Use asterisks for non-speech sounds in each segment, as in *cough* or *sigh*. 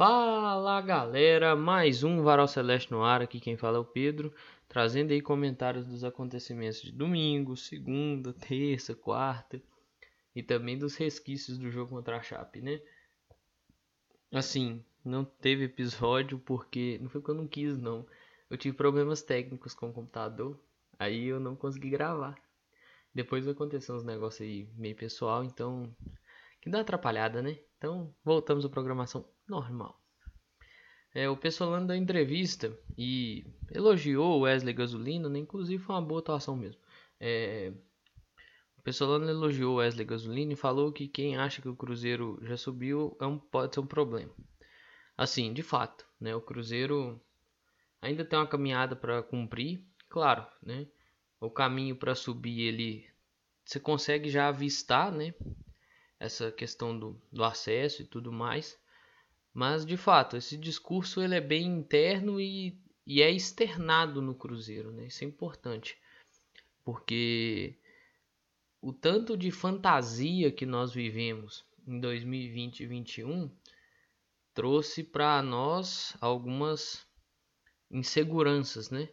Fala galera, mais um Varal Celeste no ar, aqui quem fala é o Pedro, trazendo aí comentários dos acontecimentos de domingo, segunda, terça, quarta e também dos resquícios do jogo contra a Chape, né? Assim, não teve episódio porque não foi porque eu não quis não, eu tive problemas técnicos com o computador, aí eu não consegui gravar. Depois aconteceu uns negócios aí meio pessoal, então que dá atrapalhada, né? Então voltamos à programação normal. É, o Pessolano deu entrevista e elogiou o Wesley Gasolina, né? inclusive foi uma boa atuação mesmo. É, o Pessolano elogiou o Wesley Gasolina e falou que quem acha que o Cruzeiro já subiu é um, pode ser um problema. Assim, de fato, né? o Cruzeiro ainda tem uma caminhada para cumprir, claro, né? o caminho para subir ele você consegue já avistar, né? Essa questão do, do acesso e tudo mais. Mas de fato, esse discurso ele é bem interno e, e é externado no Cruzeiro, né? Isso é importante. Porque o tanto de fantasia que nós vivemos em 2020 e 2021 trouxe para nós algumas inseguranças, né?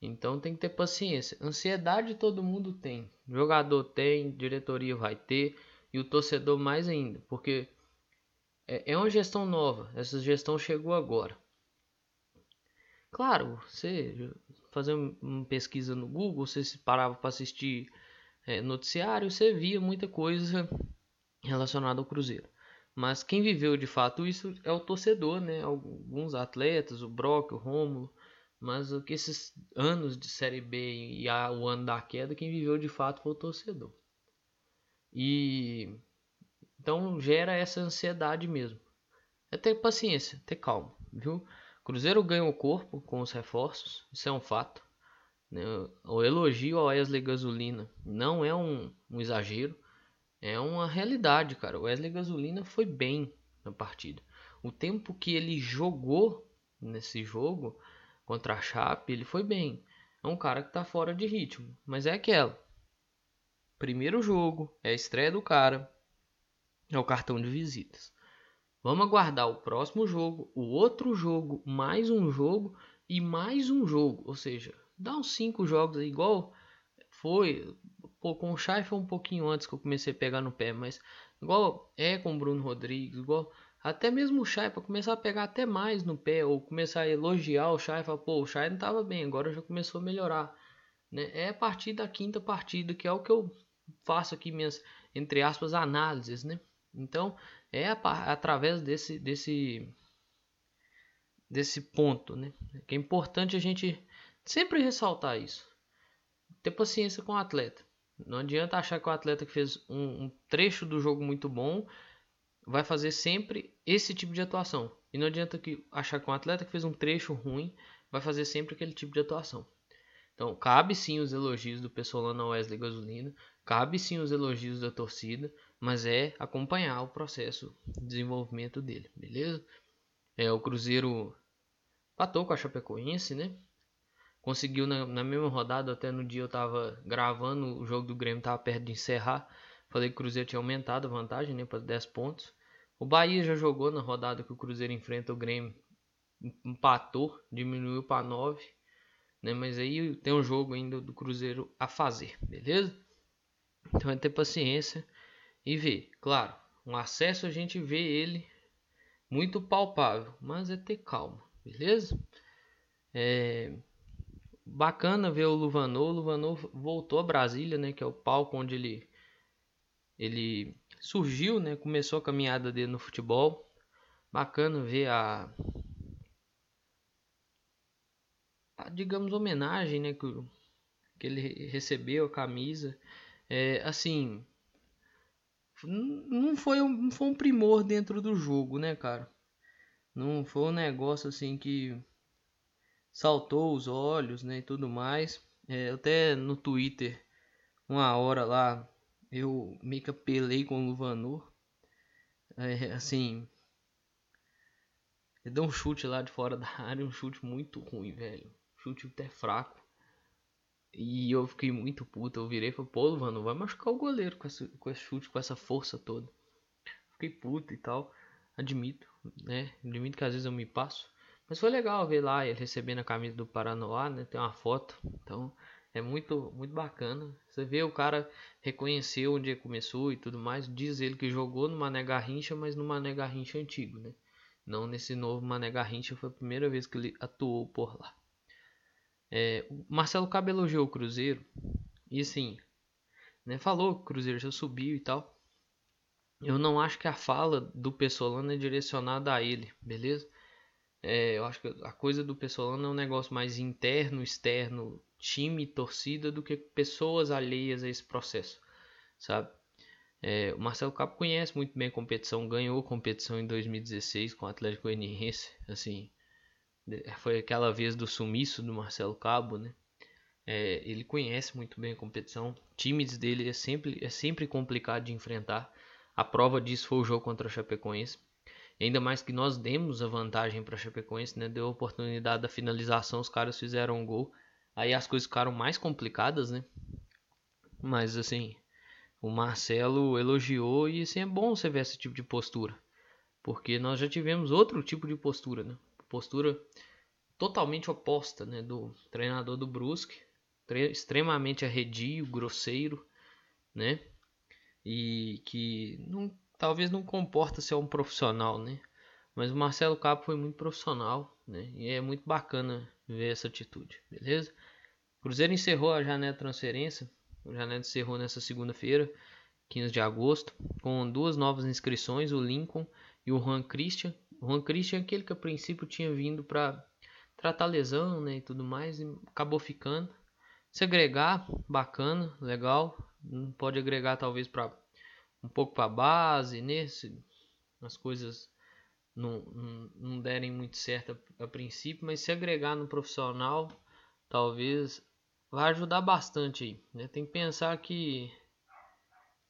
Então tem que ter paciência. Ansiedade todo mundo tem. jogador tem, diretoria vai ter e o torcedor mais ainda, porque é, é uma gestão nova. Essa gestão chegou agora. Claro, você fazer uma pesquisa no Google, você se parava para assistir é, noticiário, você via muita coisa relacionada ao Cruzeiro. Mas quem viveu de fato isso é o torcedor, né? Alguns atletas, o Brock, o Rômulo. Mas o que esses anos de Série B e o ano da queda, quem viveu de fato foi o torcedor. E então gera essa ansiedade mesmo. É ter paciência, ter calma, viu? Cruzeiro ganha o corpo com os reforços, isso é um fato. Né? O elogio ao Wesley Gasolina não é um, um exagero, é uma realidade, cara. O Wesley Gasolina foi bem na partida. O tempo que ele jogou nesse jogo contra a Chape, ele foi bem. É um cara que tá fora de ritmo, mas é aquela. Primeiro jogo, é a estreia do cara, é o cartão de visitas. Vamos aguardar o próximo jogo, o outro jogo, mais um jogo e mais um jogo. Ou seja, dá uns cinco jogos aí, igual foi. Pô, com o Chay foi um pouquinho antes que eu comecei a pegar no pé, mas igual é com o Bruno Rodrigues, igual até mesmo o Chay para começar a pegar até mais no pé ou começar a elogiar o Chay, falar, pô, o Chay não tava bem, agora já começou a melhorar, né? É a partir da quinta partida que é o que eu faço aqui minhas entre aspas análises, né? Então, é através desse, desse, desse ponto, né? Que é importante a gente sempre ressaltar isso. Ter paciência com o atleta. Não adianta achar que o atleta que fez um, um trecho do jogo muito bom vai fazer sempre esse tipo de atuação. E não adianta que achar que um atleta que fez um trecho ruim vai fazer sempre aquele tipo de atuação. Então, cabe sim os elogios do pessoal na Wesley Gasolina, cabe sim os elogios da torcida, mas é acompanhar o processo de desenvolvimento dele, beleza? É, o Cruzeiro patou com a Chapecoense, né? Conseguiu na, na, mesma rodada, até no dia eu tava gravando, o jogo do Grêmio tava perto de encerrar. Falei que o Cruzeiro tinha aumentado a vantagem, né, para 10 pontos. O Bahia já jogou na rodada que o Cruzeiro enfrenta o Grêmio, empatou, diminuiu para 9, né? Mas aí tem um jogo ainda do Cruzeiro a fazer, beleza? Então é ter paciência e ver. Claro, um acesso a gente vê ele muito palpável, mas é ter calma, beleza? É bacana ver o Luvanor. O Luvanor voltou a Brasília, né? Que é o palco onde ele ele surgiu, né? Começou a caminhada dele no futebol. Bacana ver a, a digamos homenagem, né? Que, que ele recebeu a camisa. É, assim, não foi, um, não foi um primor dentro do jogo, né, cara? Não foi um negócio assim que saltou os olhos, né, e tudo mais. É, até no Twitter, uma hora lá, eu meio que apelei com o Luvanor. É, assim, ele deu um chute lá de fora da área, um chute muito ruim, velho. Chute até fraco. E eu fiquei muito puto. Eu virei e falei, pô, mano, vai machucar o goleiro com esse, com esse chute, com essa força toda. Fiquei puto e tal. admito, né? Admito que às vezes eu me passo. Mas foi legal ver lá ele recebendo a camisa do Paranoá, né? Tem uma foto. Então é muito, muito bacana. Você vê o cara reconheceu onde começou e tudo mais. Diz ele que jogou no Mané Garrincha, mas no Mané Garrincha antigo, né? Não nesse novo Mané Garrincha, foi a primeira vez que ele atuou por lá. É, o Marcelo Cabo elogiou o Cruzeiro. E assim, né, falou que o Cruzeiro já subiu e tal. Eu não acho que a fala do Pessolano é direcionada a ele, beleza? É, eu acho que a coisa do Pessolano é um negócio mais interno, externo, time, torcida, do que pessoas alheias a esse processo, sabe? É, o Marcelo Capo conhece muito bem a competição, ganhou competição em 2016 com o Atlético Goianiense, assim, foi aquela vez do sumiço do Marcelo Cabo, né? É, ele conhece muito bem a competição, times dele é sempre, é sempre complicado de enfrentar. A prova disso foi o jogo contra o Chapecoense. Ainda mais que nós demos a vantagem para a Chapecoense, né? Deu a oportunidade da finalização, os caras fizeram um gol. Aí as coisas ficaram mais complicadas, né? Mas assim, o Marcelo elogiou e assim é bom você ver esse tipo de postura. Porque nós já tivemos outro tipo de postura, né? Postura totalmente oposta, né, do treinador do Brusque, extremamente arredio, grosseiro, né? E que não, talvez não comporta ser um profissional, né? Mas o Marcelo Capo foi muito profissional, né? E é muito bacana ver essa atitude, beleza? Cruzeiro encerrou a janela de transferência. A janela encerrou nessa segunda-feira, 15 de agosto, com duas novas inscrições, o Lincoln e o Juan Christian. O Juan Christian é aquele que a princípio tinha vindo para tratar lesão né, e tudo mais, e acabou ficando. Se agregar, bacana, legal. Pode agregar talvez para um pouco para base, né? Se as coisas não, não, não derem muito certo a, a princípio, mas se agregar no profissional, talvez vai ajudar bastante aí. Né? Tem que pensar que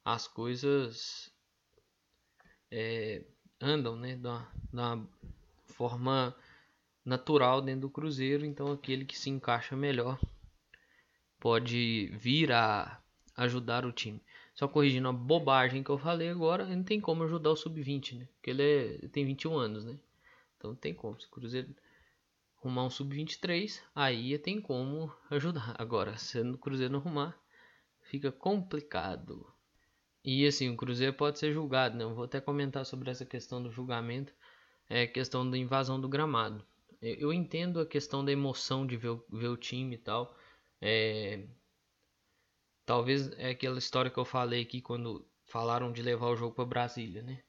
as coisas é, andam né? da, da forma natural dentro do Cruzeiro, então aquele que se encaixa melhor pode vir a ajudar o time. Só corrigindo a bobagem que eu falei agora, não tem como ajudar o sub-20, né? Porque ele é, tem 21 anos, né? Então não tem como. Se o Cruzeiro arrumar um sub-23, aí tem como ajudar. Agora, se o Cruzeiro não arrumar, fica complicado. E assim, o Cruzeiro pode ser julgado, né? Eu vou até comentar sobre essa questão do julgamento, é questão da invasão do gramado. Eu entendo a questão da emoção de ver, ver o time e tal. É, talvez é aquela história que eu falei aqui quando falaram de levar o jogo para Brasília, né?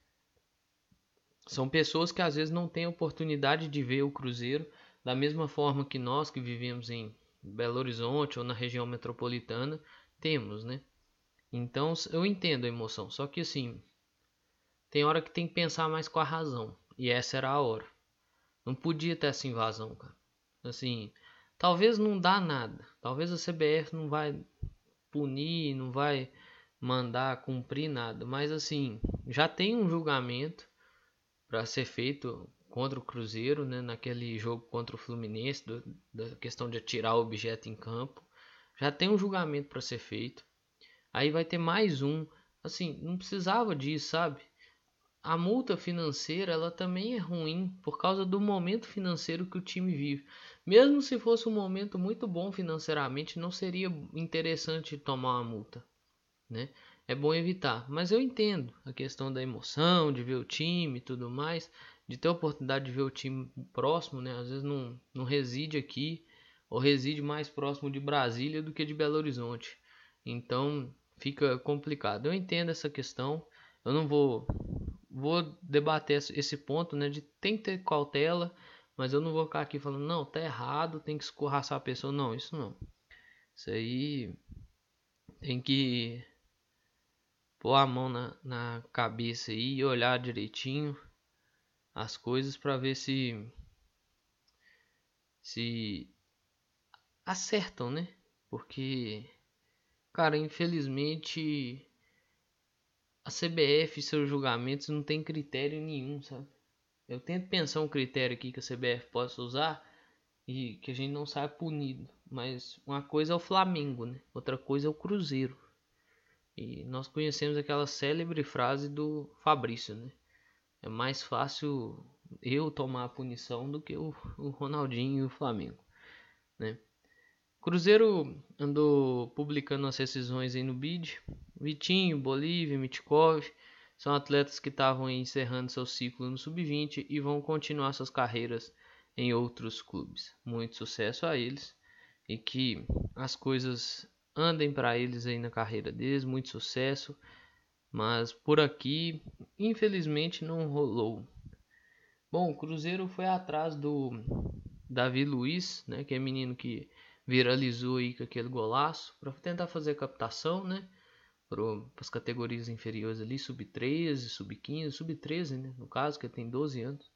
São pessoas que às vezes não têm oportunidade de ver o Cruzeiro da mesma forma que nós que vivemos em Belo Horizonte ou na região metropolitana temos, né? Então eu entendo a emoção, só que assim, tem hora que tem que pensar mais com a razão, e essa era a hora. Não podia ter essa invasão, cara. Assim, talvez não dá nada. Talvez a CBF não vai punir, não vai mandar cumprir nada, mas assim, já tem um julgamento para ser feito contra o Cruzeiro, né, naquele jogo contra o Fluminense, do, da questão de atirar o objeto em campo. Já tem um julgamento para ser feito. Aí vai ter mais um. Assim, não precisava disso, sabe? A multa financeira, ela também é ruim por causa do momento financeiro que o time vive. Mesmo se fosse um momento muito bom financeiramente, não seria interessante tomar uma multa, né? É bom evitar, mas eu entendo a questão da emoção, de ver o time e tudo mais de ter a oportunidade de ver o time próximo, né? Às vezes não, não reside aqui ou reside mais próximo de Brasília do que de Belo Horizonte. Então fica complicado. Eu entendo essa questão. Eu não vou vou debater esse ponto, né? De tem que ter cautela, mas eu não vou ficar aqui falando não, tá errado, tem que escorraçar a pessoa. Não, isso não. Isso aí tem que pôr a mão na, na cabeça aí e olhar direitinho as coisas para ver se se acertam, né? Porque cara, infelizmente a CBF e seus julgamentos não tem critério nenhum, sabe? Eu tento pensar um critério aqui que a CBF possa usar e que a gente não sabe punido, mas uma coisa é o Flamengo, né? Outra coisa é o Cruzeiro. E nós conhecemos aquela célebre frase do Fabrício, né? é mais fácil eu tomar a punição do que o, o Ronaldinho e o Flamengo, né? Cruzeiro andou publicando as rescisões aí no bid. Vitinho, Bolívia, Mitkov são atletas que estavam encerrando seu ciclo no sub-20 e vão continuar suas carreiras em outros clubes. Muito sucesso a eles e que as coisas andem para eles aí na carreira deles, muito sucesso. Mas por aqui, infelizmente, não rolou. Bom, o Cruzeiro foi atrás do Davi Luiz, né, que é menino que viralizou aí com aquele golaço, para tentar fazer captação, né, para as categorias inferiores ali, sub-13, sub-15, sub-13, né, no caso, que tem 12 anos.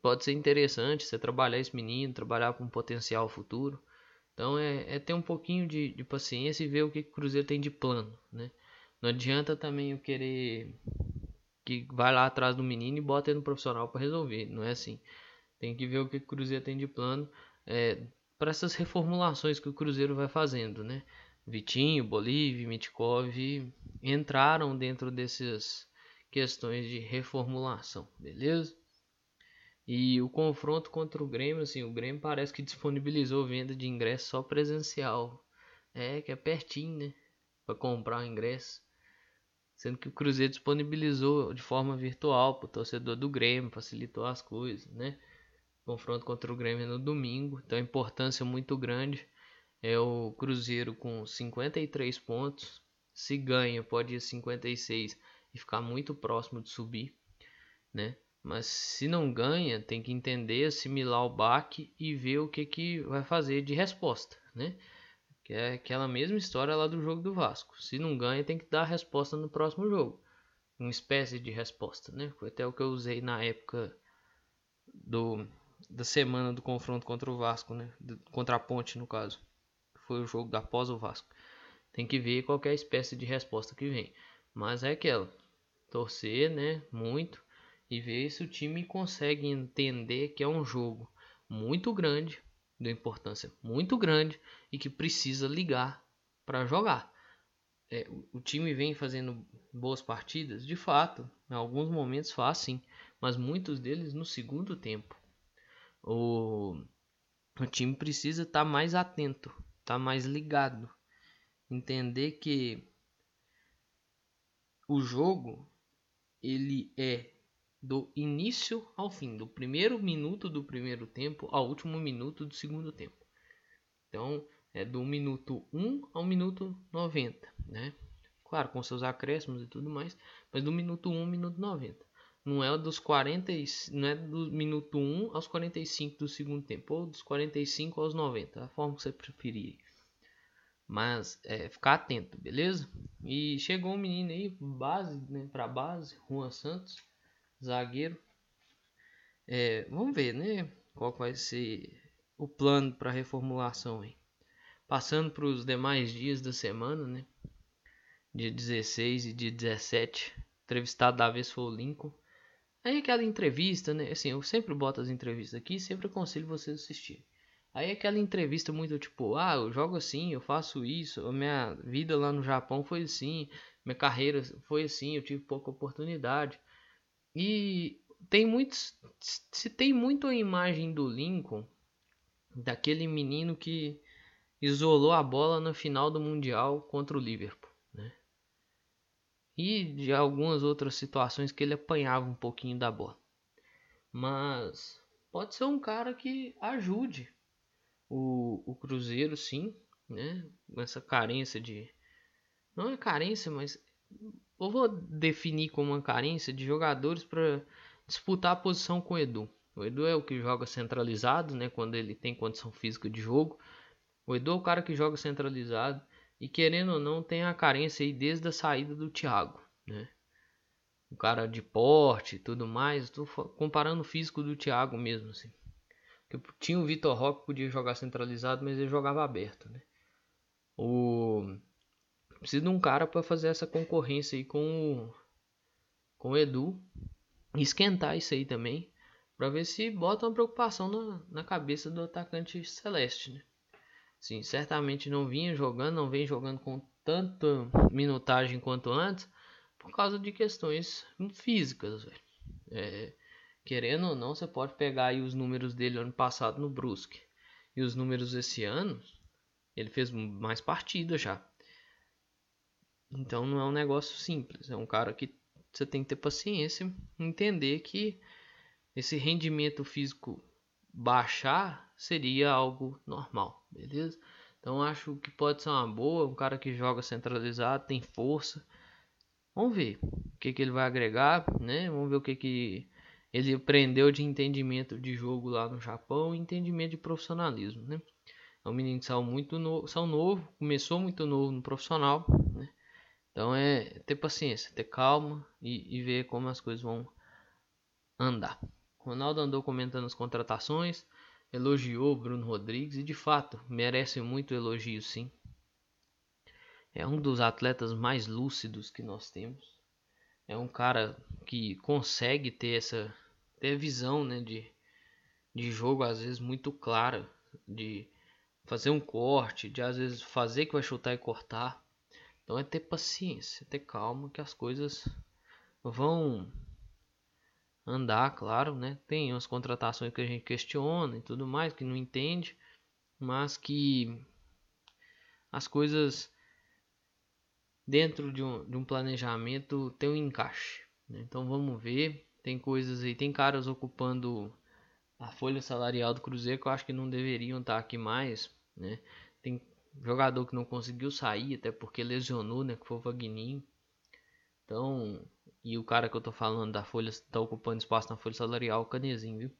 Pode ser interessante você trabalhar esse menino, trabalhar com potencial futuro. Então é, é ter um pouquinho de, de, paciência e ver o que, que o Cruzeiro tem de plano, né? Não adianta também eu querer que vai lá atrás do menino e bota ele no profissional para resolver. Não é assim. Tem que ver o que o Cruzeiro tem de plano é, para essas reformulações que o Cruzeiro vai fazendo, né? Vitinho, Bolívia, Mitkov entraram dentro dessas questões de reformulação, beleza? E o confronto contra o Grêmio, assim, o Grêmio parece que disponibilizou venda de ingresso só presencial. É, que é pertinho, né? Para comprar o ingresso sendo que o Cruzeiro disponibilizou de forma virtual para o torcedor do Grêmio, facilitou as coisas, né? Confronto contra o Grêmio no domingo, então importância muito grande. É o Cruzeiro com 53 pontos, se ganha pode ir 56 e ficar muito próximo de subir, né? Mas se não ganha, tem que entender, assimilar o baque e ver o que, que vai fazer de resposta, né? Que é aquela mesma história lá do jogo do Vasco. Se não ganha, tem que dar a resposta no próximo jogo. Uma espécie de resposta, né? Foi até o que eu usei na época do, da semana do confronto contra o Vasco, né? Contra a Ponte, no caso. Foi o jogo após o Vasco. Tem que ver qualquer espécie de resposta que vem. Mas é aquela. Torcer, né? Muito. E ver se o time consegue entender que é um jogo muito grande de importância muito grande e que precisa ligar para jogar. É, o, time vem fazendo boas partidas, de fato, em alguns momentos faz sim, mas muitos deles no segundo tempo. O, o time precisa estar tá mais atento, estar tá mais ligado, entender que o jogo ele é do início ao fim, do primeiro minuto do primeiro tempo ao último minuto do segundo tempo. Então, é do minuto 1 ao minuto 90, né? Claro, com seus acréscimos e tudo mais, mas do minuto 1 ao minuto 90. Não é dos 40, não é do minuto 1 aos 45 do segundo tempo, ou dos 45 aos 90, a forma que você preferir. Mas é, ficar atento, beleza? E chegou um menino aí, base, né, para base, Juan Santos zagueiro. É, vamos ver, né? Qual vai ser o plano para reformulação aí. Passando para os demais dias da semana, né? Dia 16 e dia 17, entrevistado da vez foi o Lincoln. Aí aquela entrevista, né? Assim, eu sempre boto as entrevistas aqui, sempre aconselho vocês a assistir. Aí aquela entrevista muito tipo, ah, eu jogo assim, eu faço isso, a minha vida lá no Japão foi assim, minha carreira foi assim, eu tive pouca oportunidade. E tem muitos. Se tem muito a imagem do Lincoln, daquele menino que isolou a bola na final do Mundial contra o Liverpool. E de algumas outras situações que ele apanhava um pouquinho da bola. Mas pode ser um cara que ajude o, o Cruzeiro, sim, né? Essa carência de. Não é carência, mas eu vou definir como uma carência de jogadores para disputar a posição com o Edu. O Edu é o que joga centralizado, né, quando ele tem condição física de jogo. O Edu é o cara que joga centralizado e querendo ou não tem a carência aí desde a saída do Thiago, né? O cara de porte e tudo mais, estou comparando o físico do Thiago mesmo assim. Porque tinha o Vitor Roque que podia jogar centralizado, mas ele jogava aberto, né? O Precisa de um cara para fazer essa concorrência aí com o, com o Edu. Esquentar isso aí também. Para ver se bota uma preocupação na, na cabeça do atacante Celeste. Né? Sim, certamente não vinha jogando, não vem jogando com tanta minutagem quanto antes. por causa de questões físicas. É, querendo ou não, você pode pegar aí os números dele ano passado no Brusque e os números esse ano, ele fez mais partidas já. Então não é um negócio simples, é um cara que você tem que ter paciência, entender que esse rendimento físico baixar seria algo normal, beleza? Então acho que pode ser uma boa, um cara que joga centralizado, tem força. Vamos ver o que, que ele vai agregar, né? Vamos ver o que, que ele aprendeu de entendimento de jogo lá no Japão entendimento de profissionalismo, né? É um menino de sal muito novo, sal novo, começou muito novo no profissional, né? Então é ter paciência, ter calma e, e ver como as coisas vão andar. Ronaldo andou comentando as contratações, elogiou Bruno Rodrigues e de fato merece muito elogio, sim. É um dos atletas mais lúcidos que nós temos. É um cara que consegue ter essa ter visão, né, de, de jogo às vezes muito clara, de fazer um corte, de às vezes fazer que vai chutar e cortar. Então é ter paciência, ter calma que as coisas vão andar, claro, né? Tem umas contratações que a gente questiona e tudo mais, que não entende, mas que as coisas dentro de um, de um planejamento tem um encaixe. Né? Então vamos ver tem coisas aí, tem caras ocupando a folha salarial do Cruzeiro que eu acho que não deveriam estar aqui mais, né? Tem jogador que não conseguiu sair até porque lesionou, né, que foi o Vagninho. Então, e o cara que eu tô falando da folha tá ocupando espaço na folha salarial, o Canezinho, viu?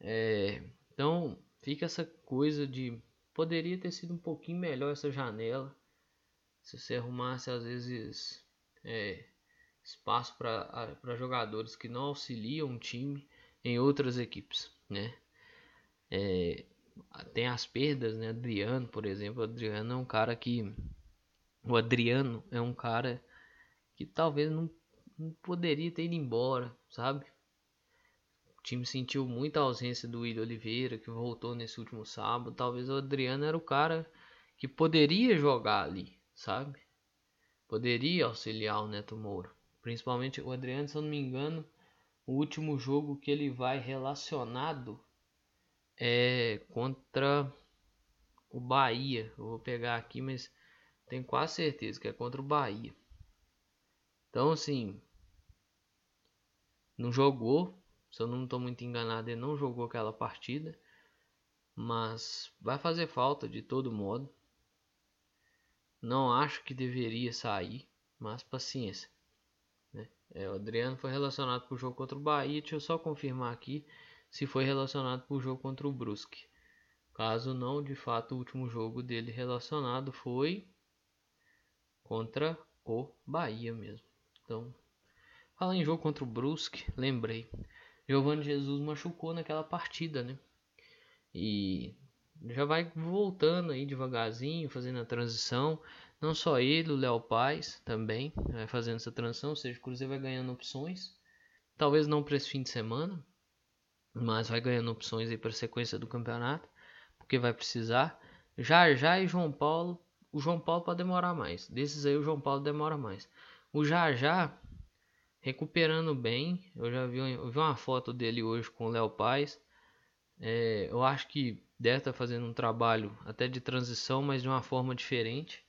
É, então, fica essa coisa de poderia ter sido um pouquinho melhor essa janela se você arrumasse às vezes é, espaço para jogadores que não auxiliam o time em outras equipes, né? É, tem as perdas, né? Adriano, por exemplo, o Adriano é um cara que o Adriano é um cara que talvez não, não poderia ter ido embora, sabe? O time sentiu muita ausência do William Oliveira, que voltou nesse último sábado. Talvez o Adriano era o cara que poderia jogar ali, sabe? Poderia auxiliar o Neto Moura. Principalmente o Adriano, se eu não me engano, o último jogo que ele vai relacionado é contra o Bahia. Eu vou pegar aqui, mas tenho quase certeza que é contra o Bahia. Então, assim, não jogou. Se eu não estou muito enganado, ele não jogou aquela partida. Mas vai fazer falta de todo modo. Não acho que deveria sair, mas paciência. É, o Adriano foi relacionado para o jogo contra o Bahia. Deixa eu só confirmar aqui se foi relacionado para o jogo contra o Brusque. Caso não, de fato, o último jogo dele relacionado foi contra o Bahia mesmo. Então, falar em jogo contra o Brusque, lembrei. Giovanni Jesus machucou naquela partida, né? E já vai voltando aí devagarzinho, fazendo a transição. Não só ele, o Léo Paz também vai fazendo essa transição, ou seja, o Cruzeiro vai ganhando opções. Talvez não para esse fim de semana, mas vai ganhando opções aí para a sequência do campeonato, porque vai precisar. Já já e João Paulo, o João Paulo pode demorar mais. Desses aí o João Paulo demora mais. O já já recuperando bem, eu já vi, eu vi uma foto dele hoje com o Léo Paz. É, eu acho que deve estar tá fazendo um trabalho até de transição, mas de uma forma diferente.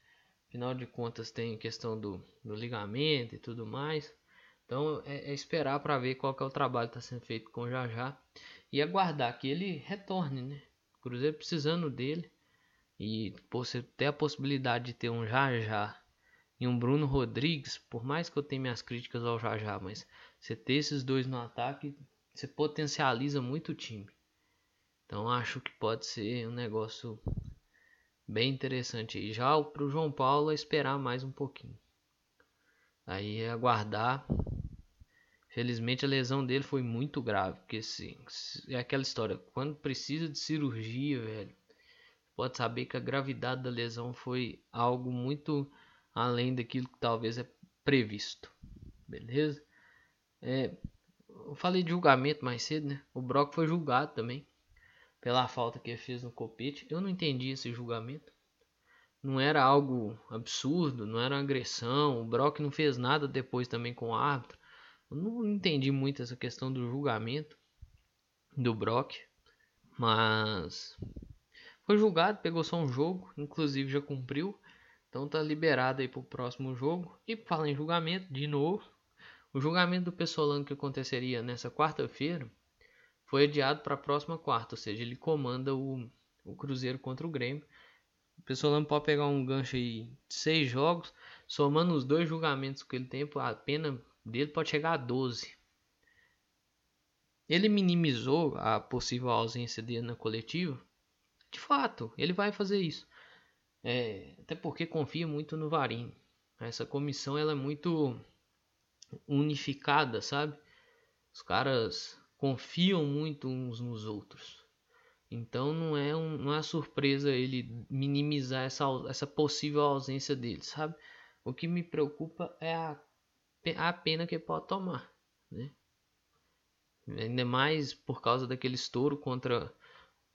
Afinal de contas tem questão do, do ligamento e tudo mais. Então é, é esperar para ver qual é o trabalho que está sendo feito com o Jajá e aguardar que ele retorne, né? Cruzeiro precisando dele e você ter a possibilidade de ter um Jajá e um Bruno Rodrigues, por mais que eu tenha minhas críticas ao Jajá, mas você ter esses dois no ataque, você potencializa muito o time. Então acho que pode ser um negócio bem interessante aí. Já para o João Paulo é esperar mais um pouquinho. Aí é aguardar. Felizmente a lesão dele foi muito grave, porque assim, é aquela história, quando precisa de cirurgia, velho, pode saber que a gravidade da lesão foi algo muito além daquilo que talvez é previsto. Beleza? É, eu falei de julgamento mais cedo, né? O Brock foi julgado também pela falta que ele fez no Copete. Eu não entendi esse julgamento. não era algo absurdo, não era agressão. O Brock não fez nada depois também com o árbitro. Eu não entendi muito essa questão do julgamento do Brock, mas foi julgado, pegou só um jogo, inclusive já cumpriu. Então tá liberado aí pro próximo jogo. E fala em julgamento, de novo. O julgamento do Pessolano que aconteceria nessa quarta-feira foi adiado para a próxima quarta, ou seja, ele comanda o, o Cruzeiro contra o Grêmio. O Pessolano pode pegar um gancho aí de seis jogos, somando os dois julgamentos que ele tem, a pena dele pode chegar a 12. Ele minimizou a possível ausência dele na coletiva. De fato, ele vai fazer isso. É, até porque confia muito no Varim. Essa comissão ela é muito unificada, sabe? Os caras confiam muito uns nos outros. Então não é, um, não é surpresa ele minimizar essa, essa possível ausência dele, sabe? O que me preocupa é a, a pena que pode tomar, né? Ainda mais por causa daquele estouro contra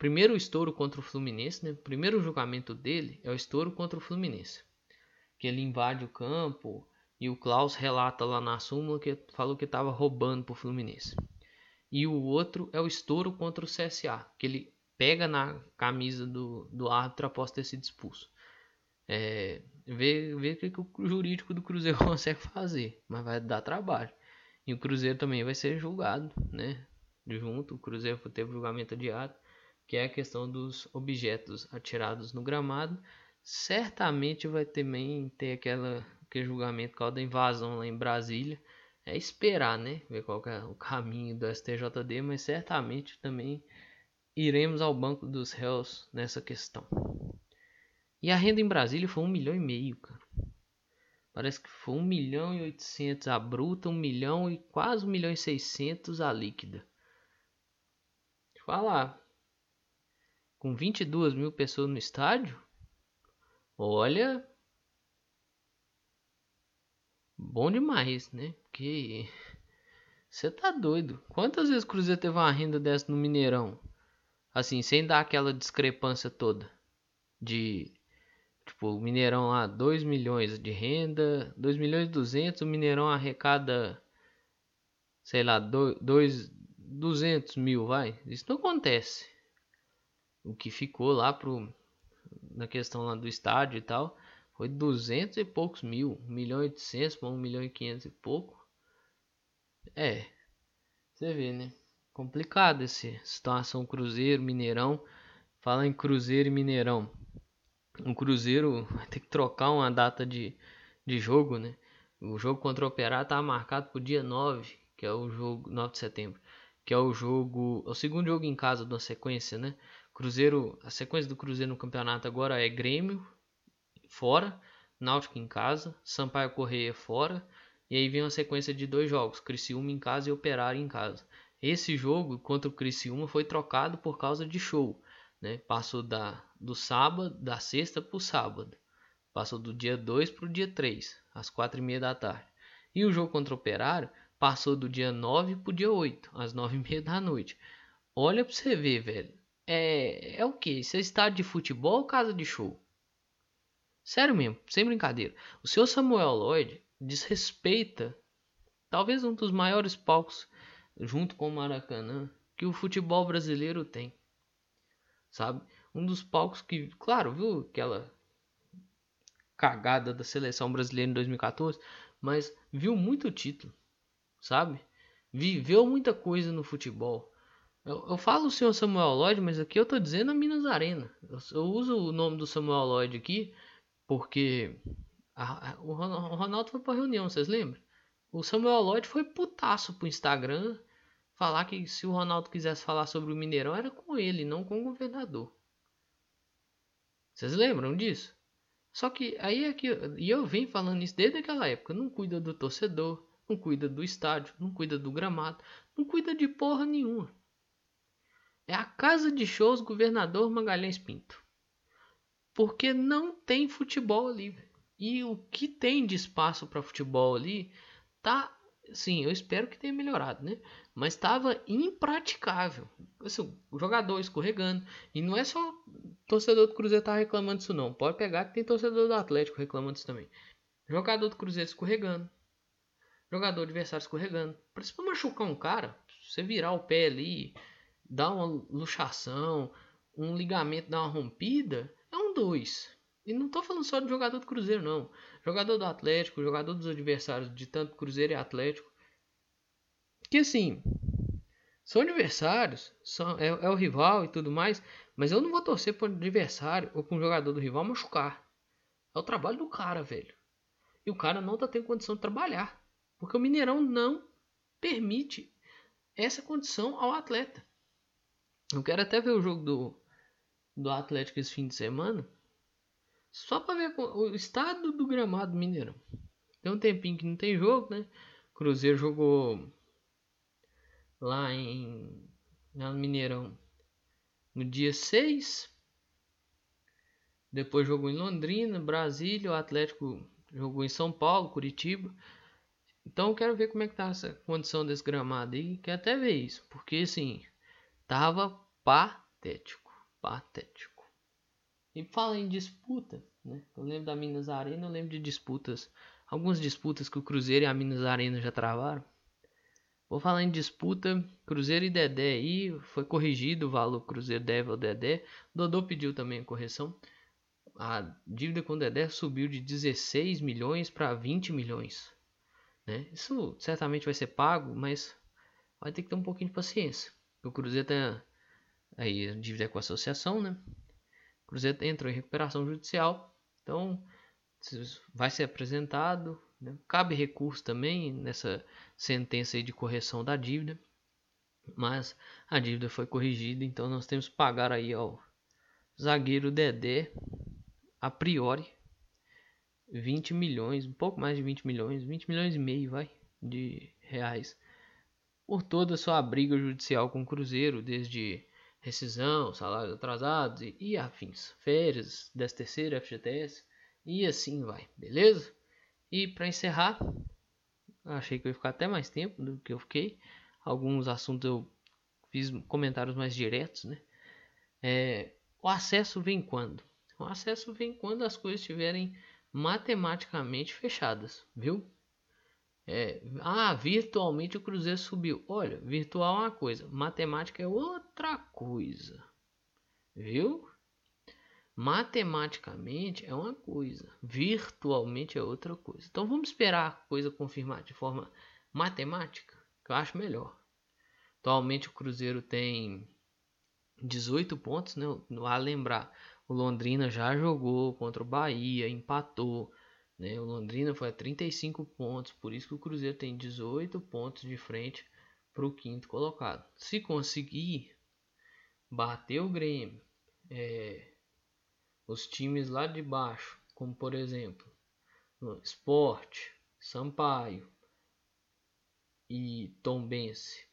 primeiro estouro contra o Fluminense, né? O primeiro julgamento dele é o estouro contra o Fluminense. Que ele invade o campo e o Klaus relata lá na súmula que falou que estava roubando pro Fluminense. E o outro é o estouro contra o CSA, que ele pega na camisa do, do árbitro após ter sido expulso. É, ver, o que, que o jurídico do Cruzeiro *laughs* consegue fazer, mas vai dar trabalho. E o Cruzeiro também vai ser julgado, né? Junto, o Cruzeiro teve julgamento adiado que é a questão dos objetos atirados no gramado. Certamente vai também ter aquela, aquele julgamento causa da invasão lá em Brasília. É esperar, né? Ver qual é o caminho do STJD, mas certamente também iremos ao banco dos réus nessa questão. E a renda em Brasília foi um milhão e meio, cara. Parece que foi um milhão e oitocentos a bruta, um milhão e quase um milhão e seiscentos a líquida. Falar, com 22 mil pessoas no estádio, olha, bom demais, né? Porque você tá doido. Quantas vezes o Cruzeiro teve uma renda dessa no Mineirão? Assim, sem dar aquela discrepância toda de tipo, o Mineirão lá 2 milhões de renda, 2 milhões e 200, o Mineirão arrecada sei lá, 2 200 mil, vai. Isso não acontece o que ficou lá pro, na questão lá do estádio e tal, foi 200 e poucos mil, 1 milhão e 800 para 1 milhão e 500 e pouco. É, você vê, né? Complicado essa situação Cruzeiro, Mineirão. Fala em Cruzeiro e Mineirão. O Cruzeiro vai ter que trocar uma data de, de jogo, né? O jogo contra o Operário tá marcado pro dia 9, que é o jogo 9 de setembro, que é o jogo, o segundo jogo em casa da sequência, né? Cruzeiro, a sequência do Cruzeiro no campeonato agora é Grêmio fora, Náutico em casa, Sampaio Correia fora, e aí vem uma sequência de dois jogos, Criciúma em casa e Operário em casa. Esse jogo contra o Criciúma foi trocado por causa de show, né? Passou da do sábado, da sexta para o sábado. Passou do dia 2 para o dia 3, às 4 e meia da tarde. E o jogo contra o Operário passou do dia 9 para o dia 8, às 9 e meia da noite. Olha para você ver, velho é, é o que? Isso é estádio de futebol ou casa de show? Sério mesmo, sem brincadeira. O seu Samuel Lloyd desrespeita talvez um dos maiores palcos, junto com o Maracanã, que o futebol brasileiro tem. Sabe? Um dos palcos que, claro, viu aquela cagada da seleção brasileira em 2014, mas viu muito título, sabe? Viveu muita coisa no futebol. Eu, eu falo o senhor Samuel Lloyd, mas aqui eu tô dizendo a Minas Arena. Eu, eu uso o nome do Samuel Lloyd aqui porque a, a, o Ronaldo foi pra reunião, vocês lembram? O Samuel Lloyd foi putaço pro Instagram falar que se o Ronaldo quisesse falar sobre o Mineirão era com ele, não com o governador. Vocês lembram disso? Só que aí é que e eu venho falando isso desde aquela época, não cuida do torcedor, não cuida do estádio, não cuida do gramado, não cuida de porra nenhuma. É a casa de shows Governador Magalhães Pinto. Porque não tem futebol ali. E o que tem de espaço para futebol ali tá sim, eu espero que tenha melhorado, né? Mas estava impraticável. Assim, o jogador escorregando. E não é só torcedor do Cruzeiro tá reclamando disso, não. Pode pegar que tem torcedor do Atlético reclamando disso também. Jogador do Cruzeiro escorregando. Jogador adversário escorregando. Para você machucar um cara, você virar o pé ali, dar uma luxação, um ligamento dar uma rompida, é um dois. E não tô falando só de jogador do Cruzeiro, não. Jogador do Atlético, jogador dos adversários de tanto Cruzeiro e Atlético. Que assim, são adversários, são, é, é o rival e tudo mais, mas eu não vou torcer para o adversário ou para um jogador do rival machucar. É o trabalho do cara, velho. E o cara não tá tendo condição de trabalhar. Porque o Mineirão não permite essa condição ao atleta. Eu quero até ver o jogo do, do Atlético esse fim de semana. Só para ver o estado do gramado Mineirão. Tem um tempinho que não tem jogo, né? Cruzeiro jogou lá em lá no Mineirão no dia 6. Depois jogou em Londrina, Brasília, o Atlético jogou em São Paulo, Curitiba. Então quero ver como é que tá essa condição desse gramado aí. Quero até ver isso, porque assim, tava patético, patético. E fala em disputa, né? Eu lembro da Minas Arena, eu lembro de disputas, algumas disputas que o Cruzeiro e a Minas Arena já travaram. Vou falar em disputa, Cruzeiro e Dedé aí, foi corrigido o valor Cruzeiro deve ao Dedé. Dodô pediu também a correção. A dívida com o Dedé subiu de 16 milhões para 20 milhões. Né? Isso certamente vai ser pago, mas vai ter que ter um pouquinho de paciência. O Cruzeiro tem aí a dívida com a associação, né? O Cruzeiro entrou em recuperação judicial, então vai ser apresentado. Né? Cabe recurso também nessa sentença de correção da dívida, mas a dívida foi corrigida, então nós temos que pagar aí ao zagueiro Dedé, a priori, 20 milhões, um pouco mais de 20 milhões, 20 milhões e meio, vai, de reais, por toda a sua briga judicial com o Cruzeiro, desde rescisão, salários atrasados e, e afins, férias, 13 terceiro, FGTS e assim vai, beleza? E para encerrar, achei que eu ia ficar até mais tempo do que eu fiquei. Alguns assuntos eu fiz comentários mais diretos, né? É, o acesso vem quando? O acesso vem quando as coisas estiverem matematicamente fechadas, viu? É, ah, virtualmente o Cruzeiro subiu. Olha, virtual é uma coisa, matemática é outra coisa. Viu? Matematicamente é uma coisa, virtualmente é outra coisa. Então vamos esperar a coisa confirmar de forma matemática, que eu acho melhor. Atualmente o Cruzeiro tem 18 pontos, né? A lembrar, o Londrina já jogou contra o Bahia, empatou. Né? O Londrina foi a 35 pontos, por isso que o Cruzeiro tem 18 pontos de frente para o quinto colocado. Se conseguir bater o Grêmio, é, os times lá de baixo, como por exemplo Sport, Sampaio e Tombense,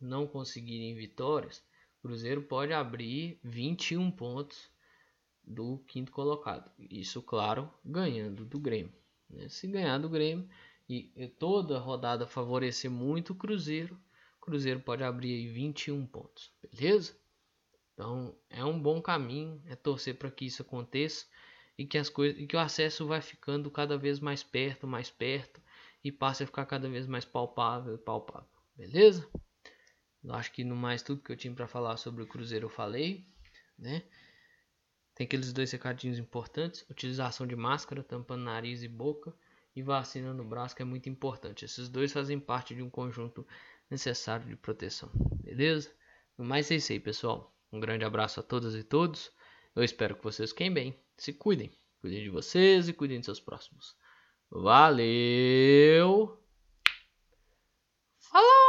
não conseguirem vitórias, o Cruzeiro pode abrir 21 pontos do quinto colocado. Isso, claro, ganhando do Grêmio. Né? Se ganhar do Grêmio e, e toda rodada favorecer muito o Cruzeiro, o Cruzeiro pode abrir aí 21 pontos, beleza? Então é um bom caminho, é torcer para que isso aconteça e que as coisas, e que o acesso vai ficando cada vez mais perto, mais perto e passe a ficar cada vez mais palpável, palpável, beleza? Eu acho que no mais tudo que eu tinha para falar sobre o Cruzeiro eu falei, né? Tem aqueles dois recadinhos importantes: utilização de máscara, tampando nariz e boca, e vacina no braço, que é muito importante. Esses dois fazem parte de um conjunto necessário de proteção, beleza? No mais é isso aí, pessoal. Um grande abraço a todas e todos. Eu espero que vocês fiquem bem, se cuidem, cuidem de vocês e cuidem de seus próximos. Valeu! Vai,